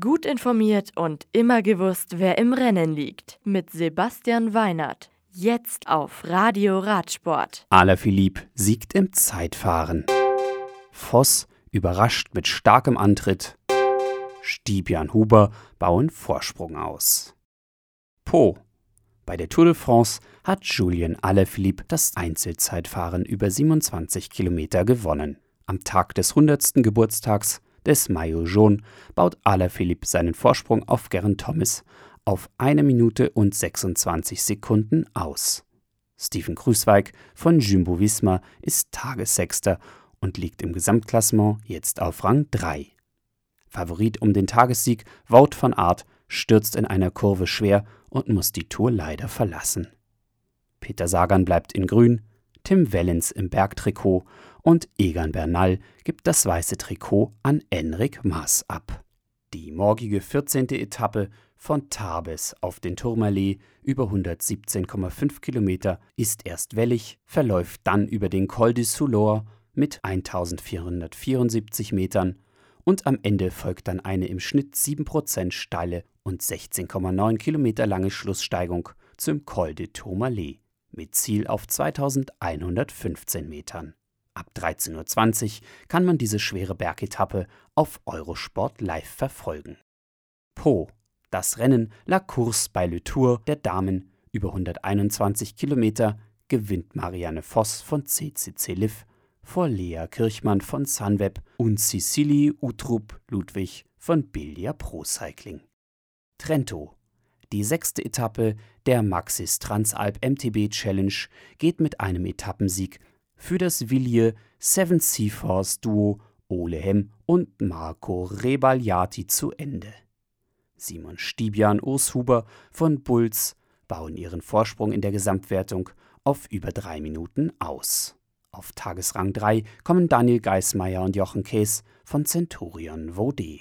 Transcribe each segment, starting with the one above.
Gut informiert und immer gewusst, wer im Rennen liegt. Mit Sebastian Weinert. Jetzt auf Radio Radsport. Alaphilippe siegt im Zeitfahren. Voss überrascht mit starkem Antritt. Stibian Huber bauen Vorsprung aus. Po. Bei der Tour de France hat Julien Alaphilippe das Einzelzeitfahren über 27 Kilometer gewonnen. Am Tag des 100. Geburtstags des Maillot Jaune baut Alaphilippe seinen Vorsprung auf Geraint Thomas auf 1 Minute und 26 Sekunden aus. Steven Krüßweig von Jumbo Visma ist Tagessechster und liegt im Gesamtklassement jetzt auf Rang 3. Favorit um den Tagessieg Wout van Aert stürzt in einer Kurve schwer und muss die Tour leider verlassen. Peter Sagan bleibt in Grün, Tim Wellens im Bergtrikot und Egan Bernal gibt das weiße Trikot an Enric Maas ab. Die morgige 14. Etappe von Tarbes auf den Tourmalet über 117,5 Kilometer ist erst wellig, verläuft dann über den Col du Soulor mit 1474 Metern und am Ende folgt dann eine im Schnitt 7% steile und 16,9 Kilometer lange Schlusssteigung zum Col de Tourmalet mit Ziel auf 2115 Metern. Ab 13.20 Uhr kann man diese schwere Bergetappe auf Eurosport live verfolgen. Po, das Rennen La Course bei Le Tour der Damen über 121 Kilometer gewinnt Marianne Voss von CCC Liv vor Lea Kirchmann von Sunweb und Cecily Utrup Ludwig von Bilia Pro Cycling. Trento. Die sechste Etappe der Maxis Transalp MTB Challenge geht mit einem Etappensieg für das Villiers Seven Seaforce Duo Ole Hem und Marco Rebagliati zu Ende. Simon Stibian Huber von Bulls bauen ihren Vorsprung in der Gesamtwertung auf über drei Minuten aus. Auf Tagesrang 3 kommen Daniel Geismeier und Jochen Kees von Centurion Vaudet.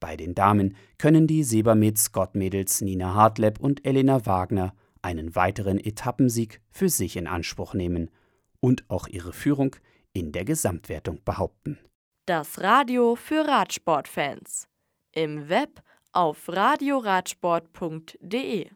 Bei den Damen können die Sebamed Scott Mädels Nina Hartleb und Elena Wagner einen weiteren Etappensieg für sich in Anspruch nehmen und auch ihre Führung in der Gesamtwertung behaupten. Das Radio für Radsportfans. Im Web auf radioradsport.de